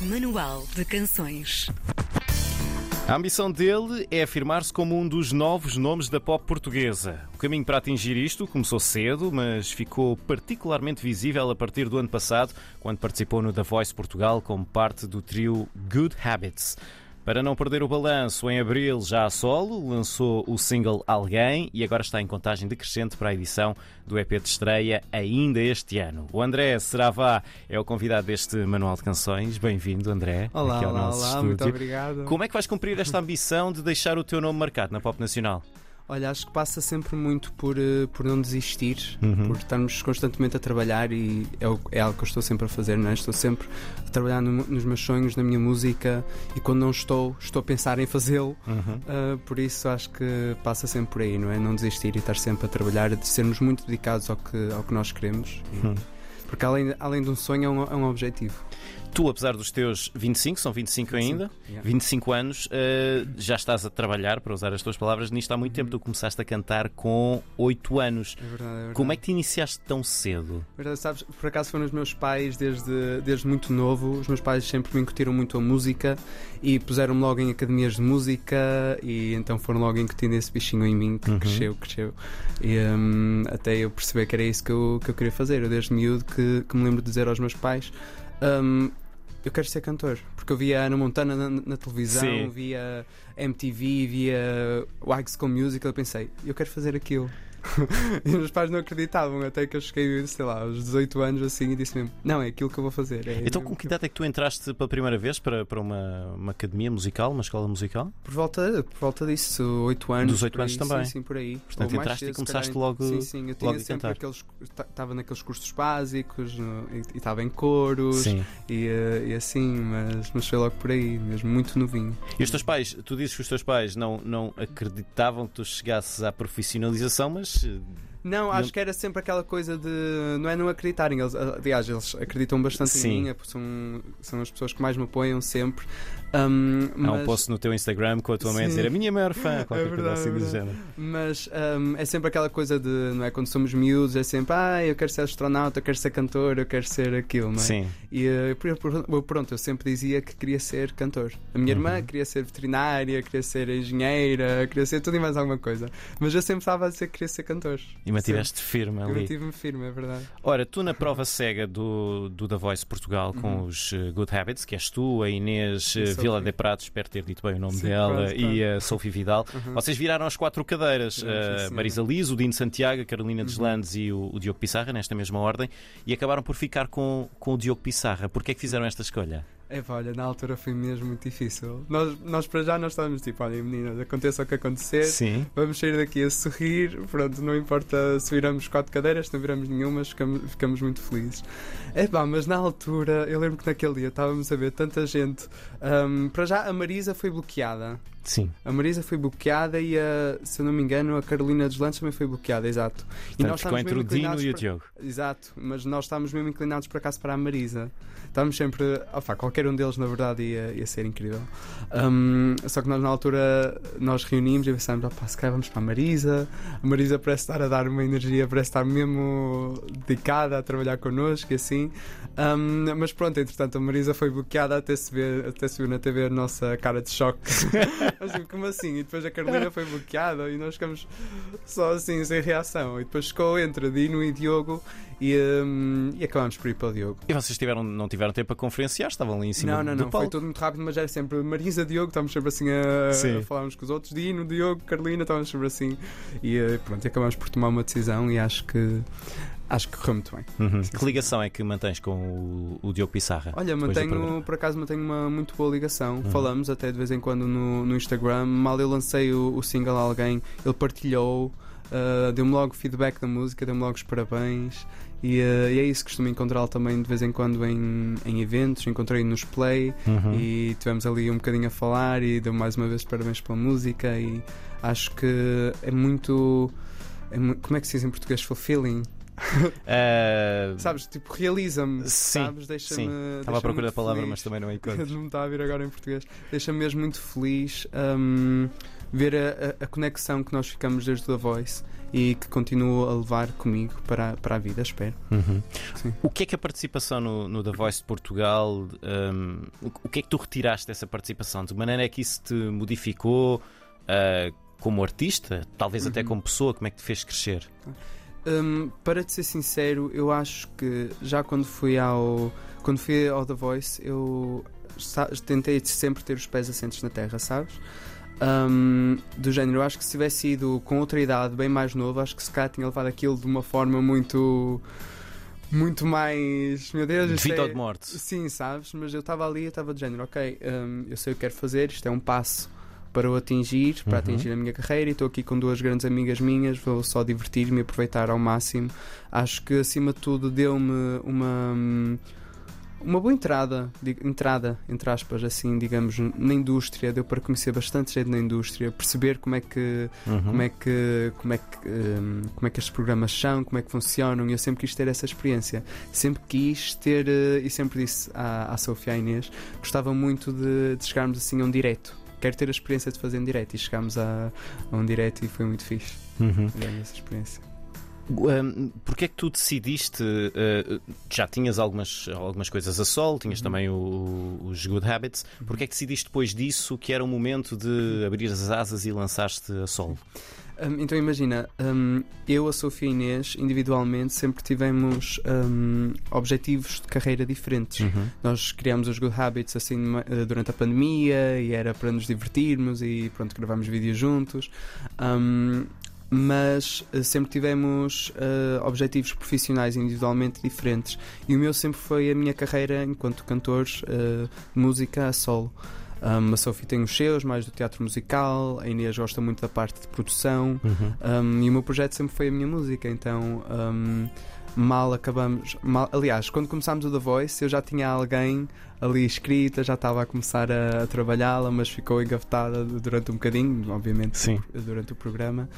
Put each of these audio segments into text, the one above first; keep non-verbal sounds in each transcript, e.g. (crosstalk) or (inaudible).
Manual de Canções. A ambição dele é afirmar-se como um dos novos nomes da pop portuguesa. O caminho para atingir isto começou cedo, mas ficou particularmente visível a partir do ano passado, quando participou no The Voice Portugal como parte do trio Good Habits. Para não perder o balanço, em abril, já a solo, lançou o single Alguém e agora está em contagem decrescente para a edição do EP de estreia ainda este ano. O André Seravá é o convidado deste Manual de Canções. Bem-vindo, André. Olá, olá, olá, estúdio. muito obrigado. Como é que vais cumprir esta ambição de deixar o teu nome marcado na pop nacional? Olha, acho que passa sempre muito por, eh, por não desistir, Uhum. por estarmos constantemente a trabalhar e é, é algo que eu estou sempre a fazer, não é? Estou sempre a trabalhar no- nos meus sonhos, na minha música e quando não estou, estou a pensar em fazê-lo. Uhum. Ah, por isso acho que passa sempre por aí, não é? Não desistir e estar sempre a trabalhar, de sermos muito dedicados ao que, ao que nós queremos. E- Uhum. Porque além, além de um sonho, é um, é um objetivo. Tu, apesar dos teus 25, são 25 ainda, Yeah. 25 anos, eh, já estás a trabalhar, para usar as tuas palavras, nisto há muito tempo. Tu começaste a cantar com 8 anos. É verdade, é verdade. Como é que te iniciaste tão cedo? Verdade, sabes, por acaso foram os meus pais desde, desde muito novo. Os meus pais sempre me incutiram muito a música e puseram-me logo em academias de música e então foram logo incutindo esse bichinho em mim que Uhum. cresceu, cresceu. E hum, até eu perceber que era isso que eu, que eu queria fazer. Eu desde miúdo que, que me lembro de dizer aos meus pais. Hum, eu quero ser cantor, porque eu via a Ana Montana na, na televisão, Sim. via MTV, via o High School Musical. Eu pensei, eu quero fazer aquilo. (laughs) e os meus pais não acreditavam, até que eu cheguei, sei lá, aos 18 anos assim e disse mesmo: Não, é aquilo que eu vou fazer. é Então, com que que eu-" idade é que tu entraste pela primeira vez para, para uma, uma academia musical, uma escola musical? Por volta, por volta disso, 8 anos. Dos oito por aí, anos também. Sim, sim, por aí. Portanto, Ou entraste e cedo, se começaste calhar. logo- Sim, sim, eu tinha sempre aqueles. Estava naqueles cursos básicos no- e e estava em coros Sim. e, eh, e assim, mas, mas foi logo por aí, mesmo muito novinho. E os teus pais, tu dizes que os teus pais não, não acreditavam que tu chegasses à profissionalização, mas 是。Não, acho Não- que era sempre aquela coisa de. Não é não acreditarem. Eles, aliás, eles acreditam bastante Sim. em mim. é São, são as pessoas que mais me apoiam sempre. Um, há um mas, post no teu Instagram com a tua mãe a Sim. dizer a minha maior fã, (laughs) qualquer É coisa verdade, assim é do género. mas um, é sempre aquela coisa de. Não é? Quando somos miúdos, é sempre. Ah, eu quero ser astronauta, eu quero ser cantor, eu quero ser aquilo, não é? Sim. E eh, pronto, eu sempre dizia que queria ser cantor. A minha irmã Uhum. queria ser veterinária, queria ser engenheira, queria ser tudo e mais alguma coisa. Mas eu sempre estava a dizer que queria ser cantor. E mantiveste firme Eu ali. mantive-me firme, é verdade. Ora, tu na prova cega do, do The Voice Portugal com Uhum. os eh, Good Habits, que és tu, a Inês eh. Vila de Pratos, espero ter dito bem o nome Sim, dela, quase, e a Sophie Vidal, Uhum. vocês viraram as quatro cadeiras, Sim, sim, a sim. Marisa Liz, o Dino Santiago, a Carolina Uhum. Deslandes e o, o Diogo Pissarra, nesta mesma ordem, e acabaram por ficar com, com o Diogo Pissarra. Porquê é que fizeram esta escolha? É pá, olha, na altura foi mesmo muito difícil. Nós, nós para já nós estávamos tipo, olha meninas, aconteça o que acontecer, Sim. vamos sair daqui a sorrir, pronto, não importa se viramos quatro cadeiras, se não viramos nenhuma, ficamos, ficamos muito felizes. É pá, mas na altura, eu lembro que naquele dia estávamos a ver tanta gente. hum, para já a Marisa foi bloqueada. Sim. A Marisa foi bloqueada e a, se eu não me engano, a Carolina dos Lances também foi bloqueada, exato. Portanto, ficou estávamos entre o Dino e o para- Diogo. Exato, mas nós estávamos mesmo inclinados para acaso para a Marisa. Estávamos sempre. Opa, qualquer um deles, na verdade, ia, ia ser incrível. Um, só que nós, na altura, nós reunimos e pensámos: opa, se calhar vamos para a Marisa. A Marisa parece estar a dar uma energia, parece estar mesmo dedicada a trabalhar connosco e assim. Um, mas pronto, entretanto, a Marisa foi bloqueada até se ver, até se viu na TV a nossa cara de choque. (laughs) assim, como assim? E depois a Carolina foi bloqueada e nós ficamos só assim, sem reação. E depois ficou entre Dino e Diogo e, hum, e acabámos por ir para o Diogo. E vocês tiveram, não tiveram tempo a conferenciar, estavam ali em cima não, não, do não, palco. foi tudo muito rápido, mas era sempre Marisa, Diogo, estávamos sempre assim a, Sim. a falar uns com os outros, Dino, Diogo, Carolina, estávamos sempre assim. E eh, pronto, e acabámos por tomar uma decisão e acho que acho que correu muito bem. Uhum. Que ligação é que mantens com o, o Diogo Pissarra? Olha, mantenho, por acaso mantenho uma muito boa ligação. Uhum. Falamos até de vez em quando no, no Instagram. Mal eu lancei o, o single a alguém, ele partilhou, uh, deu-me logo feedback da música, deu-me logo os parabéns. E, uh, e é isso, costumo encontrá-lo também de vez em quando em, em eventos. Encontrei nos Play Uhum. e tivemos ali um bocadinho a falar e deu mais uma vez parabéns pela música. E acho que é muito. é como é que se diz em português? Fulfilling. Ah, (laughs) Sabes, tipo, realiza-me. Sabes, deixa-me. Estava à deixa-me procura da palavra, feliz. mas também não (laughs) encontro. não me está a vir agora em português. Deixa-me mesmo muito feliz hum, ver a, a- conexão que nós ficamos desde o The Voice e que continua a levar comigo para, a- para a vida, espero. Uhum. O que é que a participação no, no The Voice de Portugal, hum, o, o que é que tu retiraste dessa participação? De maneira é que isso te modificou ah, como artista? Talvez até Uhum. como pessoa? Como é que te fez crescer? Hum, para te ser sincero, eu acho que já quando fui ao quando fui ao The Voice, eu tentei sempre ter os pés assentes na terra, sabes? Hum, do género, eu acho que se tivesse ido com outra idade, bem mais novo, acho que se calhar tinha levado aquilo de uma forma muito. muito mais. Meu Deus, De vida é- ou de morte? Sim, sabes? Mas eu estava ali, eu estava de género, ok, hum, eu sei o que quero fazer, isto é um passo para o atingir, para Uhum. atingir a minha carreira e estou aqui com duas grandes amigas minhas, vou só divertir-me e aproveitar ao máximo. Acho que acima de tudo deu-me uma uma boa entrada, entrada, entre aspas, assim, digamos, na indústria, deu para conhecer bastante gente na indústria, perceber como é que Uhum. como é que como é que hum, como é que estes programas são, como é que funcionam e eu sempre quis ter essa experiência. Sempre quis ter eh, e sempre disse à, à Sofia e à Inês, gostava muito de, de chegarmos assim a um direto. Quero ter a experiência de fazer um direto e chegámos a, a um direto e foi muito fixe. Uhum. Essa experiência. Um, Porquê é que tu decidiste? uh, já tinhas algumas, algumas coisas a sol, tinhas Uhum. também o- os Good Habits. Porquê é que decidiste depois disso que era o momento de abrir as asas e lançar-te a solo? Hum, então imagina, hum, eu, a Sofia e a Inês, individualmente, sempre tivemos hum, objetivos de carreira diferentes. Uhum. Nós criámos os Good Habits assim eh, durante a pandemia e era para nos divertirmos e pronto, gravámos vídeos juntos. Mas eh, sempre tivemos eh, objetivos profissionais individualmente diferentes. E o meu sempre foi a minha carreira enquanto cantor eh, de música a solo. Um, a Sophie tem os seus, mais do teatro musical, a Inês gosta muito da parte de produção. Uhum. Um, e o meu projeto sempre foi a minha música, então um, mal acabamos. mal- aliás, quando começámos o The Voice, eu já tinha alguém ali escrita, já estava a começar a, a trabalhá-la, mas ficou engavetada durante um bocadinho, obviamente, Sim. durante o programa.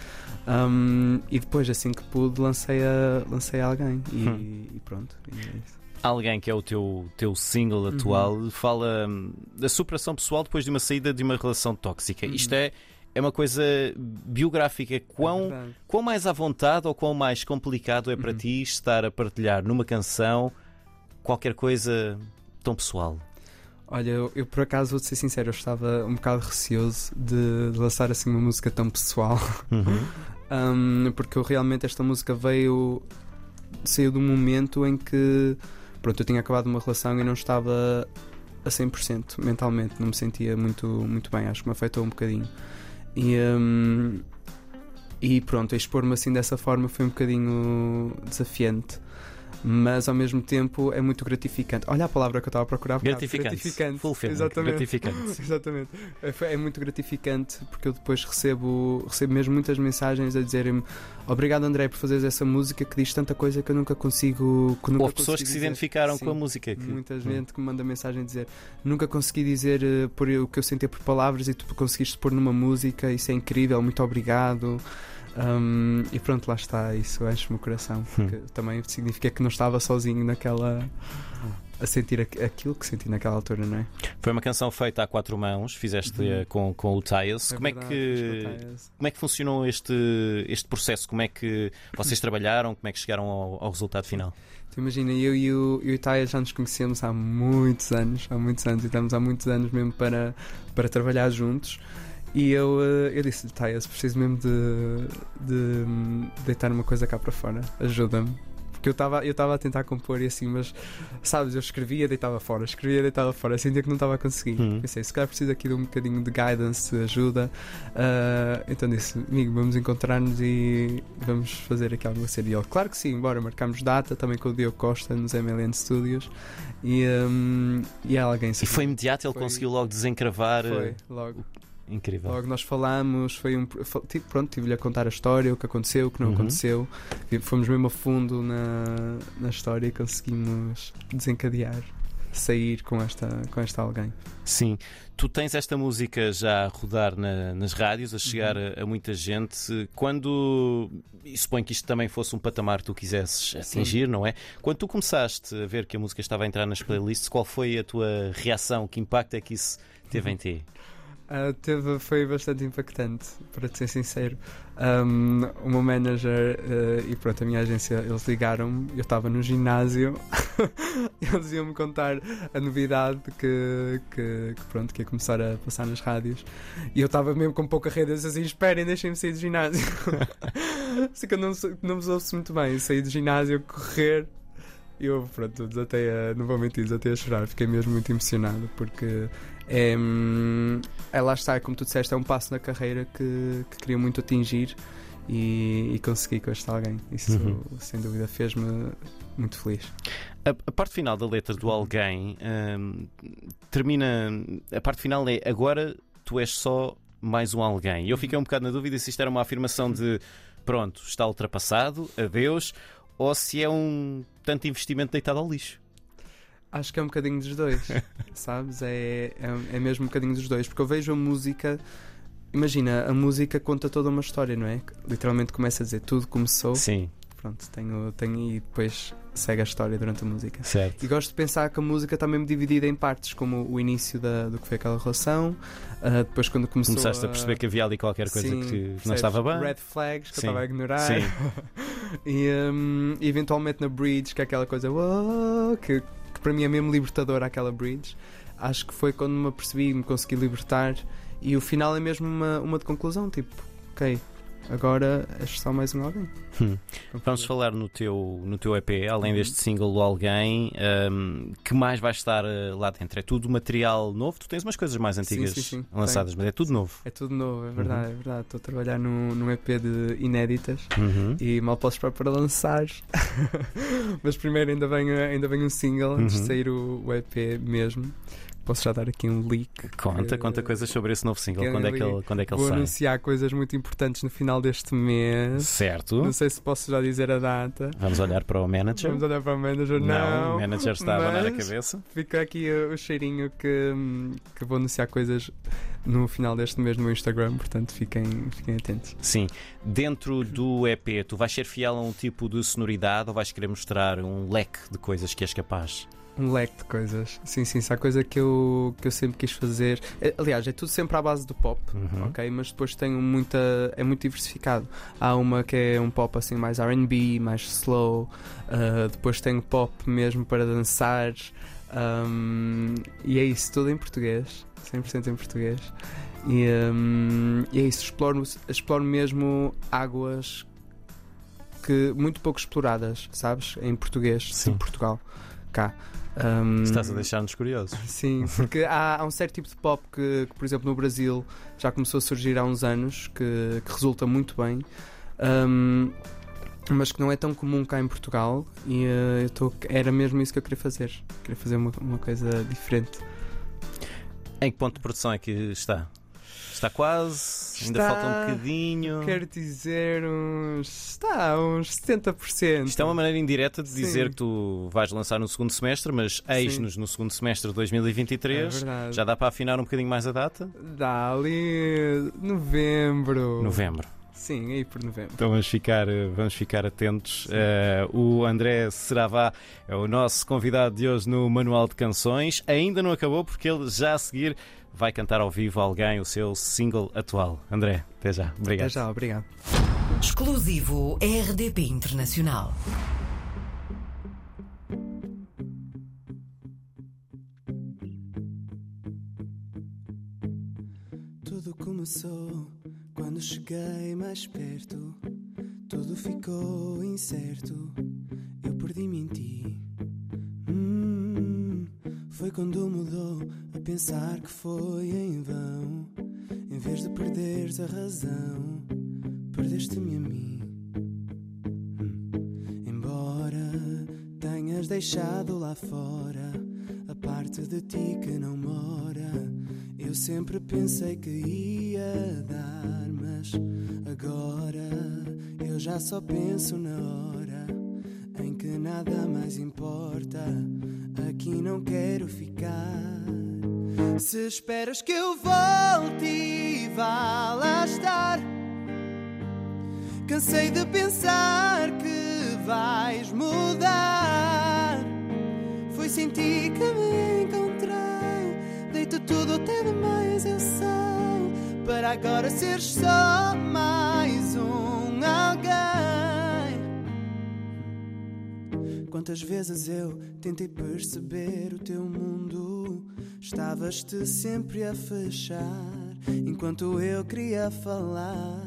E depois, assim que pude, lancei a, lancei a alguém e, Hum. e pronto. e é isso. Alguém que é o teu, teu single atual fala hum, da superação pessoal depois de uma saída de uma relação tóxica. Uhum. Isto é, é uma coisa biográfica. É Quão, verdade. quão mais à vontade ou quão mais complicado é para Uhum. ti estar a partilhar numa canção qualquer coisa tão pessoal? Olha, eu, eu, por acaso vou-te ser sincero, eu estava um bocado receoso de, de lançar assim uma música tão pessoal. Uhum. (laughs) Um, porque eu, realmente esta música veio saiu de um momento em que pronto, eu tinha acabado uma relação e não estava a 100% mentalmente, não me sentia muito, muito bem, acho que me afetou um bocadinho. E, um, e pronto, expor-me assim dessa forma foi um bocadinho desafiante. Mas ao mesmo tempo é muito gratificante. Olha a palavra que eu estava a procurar. Gratificante. gratificante. Fulfilling. Exatamente. Gratificante. (laughs) Exatamente. É, é muito gratificante porque eu depois recebo, recebo mesmo muitas mensagens a dizerem-me obrigado André por fazeres essa música que diz tanta coisa que eu nunca consigo. Que nunca Houve pessoas que consegui se dizer." identificaram Sim, com a música. Que... Muita Hum. gente que me manda mensagem a dizer nunca consegui dizer eh, por o que eu sentia por palavras e tu conseguiste pôr numa música, isso é incrível, muito obrigado. Um, e pronto, lá está, isso enche-me o coração, porque também significa que não estava sozinho naquela. a sentir aqu- aquilo que senti naquela altura, não é? Foi uma canção feita a quatro mãos, fizeste Uhum. com, com o Tiles. como, é que, como é que funcionou este, este processo? Como é que vocês trabalharam? Como é que chegaram ao, ao resultado final? Tu imagina, eu e o, eu e o Taia já nos conhecemos há muitos anos, há muitos anos, e estamos há muitos anos mesmo para, para trabalhar juntos. E eu, eh, eu disse-lhe, preciso mesmo de, de deitar uma coisa cá para fora, ajuda-me. Porque eu estava eu estava a tentar compor e assim, mas sabes, eu escrevia, deitava fora, escrevia, deitava fora, sentia que não estava a conseguir. Hum. Pensei, se calhar preciso aqui de um bocadinho de guidance, de ajuda. Ah, então disse, amigo, vamos encontrar-nos e vamos fazer aqui alguma série. E ele, claro que sim, bora, marcamos data também com o Diogo Costa nos MLN Studios e, hum, e alguém E foi imediato, ele Foi- conseguiu logo desencravar. Foi, logo. Incrível. Logo nós falamos, foi um. tipo, Pronto, tive-lhe a contar a história, o que aconteceu, o que não Uhum. aconteceu. E fomos mesmo a fundo na, na história e conseguimos desencadear sair com esta, com esta alguém. Sim. Tu tens esta música já a rodar na- nas rádios, a chegar a, a muita gente. Quando. E suponho que isto também fosse um patamar que tu quisesses atingir, não é? Quando tu começaste a ver que a música estava a entrar nas playlists, qual foi a tua reação? Que impacto é que isso teve em ti? (laughs) Ah, teve, foi bastante impactante, para te ser sincero. Um, o meu manager eh, e pronto, a minha agência, eles ligaram-me, eu estava no ginásio, (laughs) eles iam-me contar a novidade que, que, que, pronto, que ia começar a passar nas rádios. E eu estava mesmo com pouca rede, assim: esperem, deixem-me sair do ginásio. (laughs) Sei que eu não, não vos ouço muito bem, saí do ginásio, correr. Eu, pronto, desatei a, não vou mentir, desatei a chorar, fiquei mesmo muito emocionado porque é, hum, é lá está, como tu disseste, é um passo na carreira que, que queria muito atingir e, e consegui com este alguém. Isso, Uhum. sem dúvida, fez-me muito feliz. A, a parte final da letra do alguém hum, termina. A parte final é agora tu és só mais um alguém. E eu fiquei um bocado na dúvida se isto era uma afirmação de pronto, está ultrapassado, adeus, ou se é um tanto investimento deitado ao lixo. Acho que é um bocadinho dos dois, (laughs) sabes? É, é, é mesmo um bocadinho dos dois, porque eu vejo a música. Imagina, a música conta toda uma história, não é? Literalmente começa a dizer tudo começou, Sim, pronto, tenho, tenho e depois segue a história durante a música. certo. E gosto de pensar que a música está mesmo dividida em partes, como o início da, do que foi aquela relação, ah, depois quando começou Começaste a perceber que havia ali qualquer coisa Sim, que percebes? não estava bem. Red flags que Sim. eu estava a ignorar. Sim. (laughs) e hum, eventualmente na bridge, que é aquela coisa que, que para mim é mesmo libertadora aquela bridge. Acho que foi quando me apercebi, me consegui libertar. E o final é mesmo uma, uma de conclusão, tipo, ok, agora és só mais um alguém. Hum. Vamos falar no teu, no teu EP, além deste single do Alguém, hum, que mais vai estar eh, lá dentro? É tudo material novo? Tu tens umas coisas mais antigas sim, sim, lançadas, mas é tudo novo. É tudo novo, é verdade, Uhum. é verdade. Estou a trabalhar num, num EP de inéditas. Uhum. E mal posso esperar para lançar. (laughs) Mas primeiro ainda vem, ainda vem um single antes Uhum. de sair o, o EP mesmo. Posso já dar aqui um leak. Conta, que- conta coisas sobre esse novo single. que Quando é que ele, quando é que ele Vou sai? anunciar coisas muito importantes no final deste mês. Certo. Não sei se posso já dizer a data. Vamos olhar para o manager. Vamos olhar para o manager. Não, Não, o manager está a abanar a cabeça. Fica aqui o cheirinho que, que vou anunciar coisas no final deste mês no meu Instagram, portanto fiquem, fiquem atentos. Sim. Dentro do EP, tu vais ser fiel a um tipo de sonoridade ou vais querer mostrar um leque de coisas que és capaz? Um leque de coisas. Sim, sim, isso é a coisa que eu, que eu sempre quis fazer. É, Aliás, é tudo sempre à base do pop. Uhum. Ok, mas depois tenho muita. é muito diversificado. Há uma que é um pop assim mais RB, mais slow, uh, depois tenho pop mesmo para dançar, um, e é isso, tudo em português, 100% em português. E, um, e é isso, exploro, exploro mesmo águas que muito pouco exploradas, sabes? Em português, Sim. em Portugal, cá. Um, Estás a deixar-nos curiosos. (laughs) Sim, porque há, há um certo tipo de pop que, que, por exemplo, no Brasil já começou a surgir há uns anos, que, que resulta muito bem, um, mas que não é tão comum cá em Portugal. E uh, eu tô, era mesmo isso que eu queria fazer. Queria fazer uma, uma coisa diferente. Em que ponto de produção é que está? Está quase? Ainda Está- falta um bocadinho? Quero dizer uns. Está, uns 70%. Isto é uma maneira indireta de Sim. dizer que tu vais lançar no segundo semestre, mas eis-nos no segundo semestre de é 2023. verdade. Já dá para afinar um bocadinho mais a data? Dá ali. Novembro. Novembro. Sim, aí por novembro. Então vamos ficar, eh, vamos ficar atentos. Eh, o André Seravá é o nosso convidado de hoje no Manual de Canções. Ainda não acabou porque ele já a seguir vai cantar ao vivo alguém o seu single atual. André, até já. Obrigado. Até já, obrigado. Exclusivo RDP Internacional. Tudo começou quando cheguei mais perto. Tudo ficou incerto. Eu perdi-me em ti. Hum, foi quando mudou a pensar que foi em vão. Em vez de perderes a razão, perdeste-me a mim. Hum, embora tenhas deixado lá fora a parte de ti que não mora. Eu sempre pensei que ia dar, mas agora eu já só penso na hora em que nada mais importa. aqui não quero ficar. Se esperas que eu volte e vá lá estar, cansei de pensar que vais mudar. Foi sem ti que me encontrei, deito tudo até demais, eu sei, para agora seres só mais um alguém. Quantas vezes eu tentei perceber o teu mundo, estavas-te sempre a fechar, enquanto eu queria falar.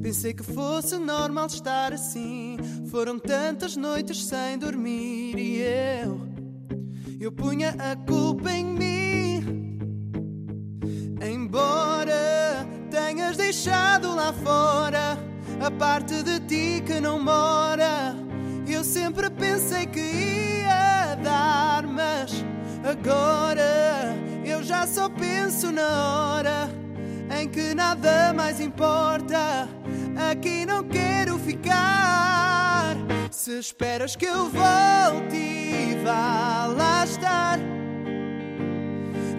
Pensei que fosse normal estar assim. Foram tantas noites sem dormir e eu, eu punha a culpa em mim. Deixado lá fora a parte de ti que não mora, eu sempre pensei que ia dar, mas agora eu já só penso na hora em que nada mais importa. Aqui não quero ficar. Se esperas que eu volte vá lá estar,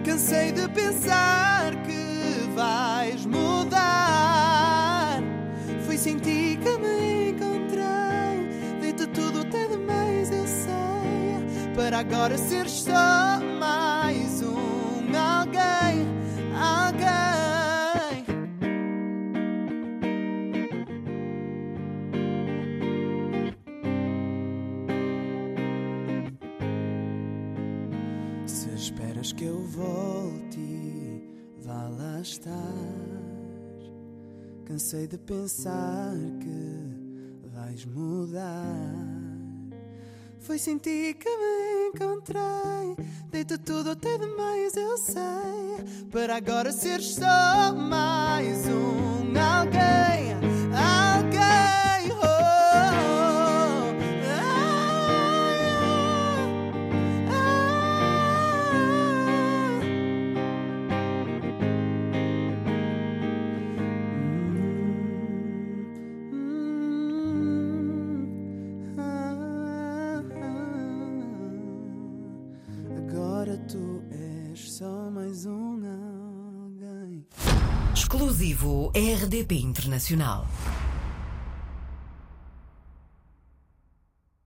cansei de pensar que vais mudar. Fui sem ti que me encontrei, dei-te tudo até demais, eu sei. Para agora seres só mais um alguém, alguém. Se esperas que eu volte, vá lá estar. Cansei de pensar que vais mudar. Foi sem ti que me encontrei. Deito tudo até demais, eu sei. Para agora seres só mais um alguém. Exclusivo RDP Internacional.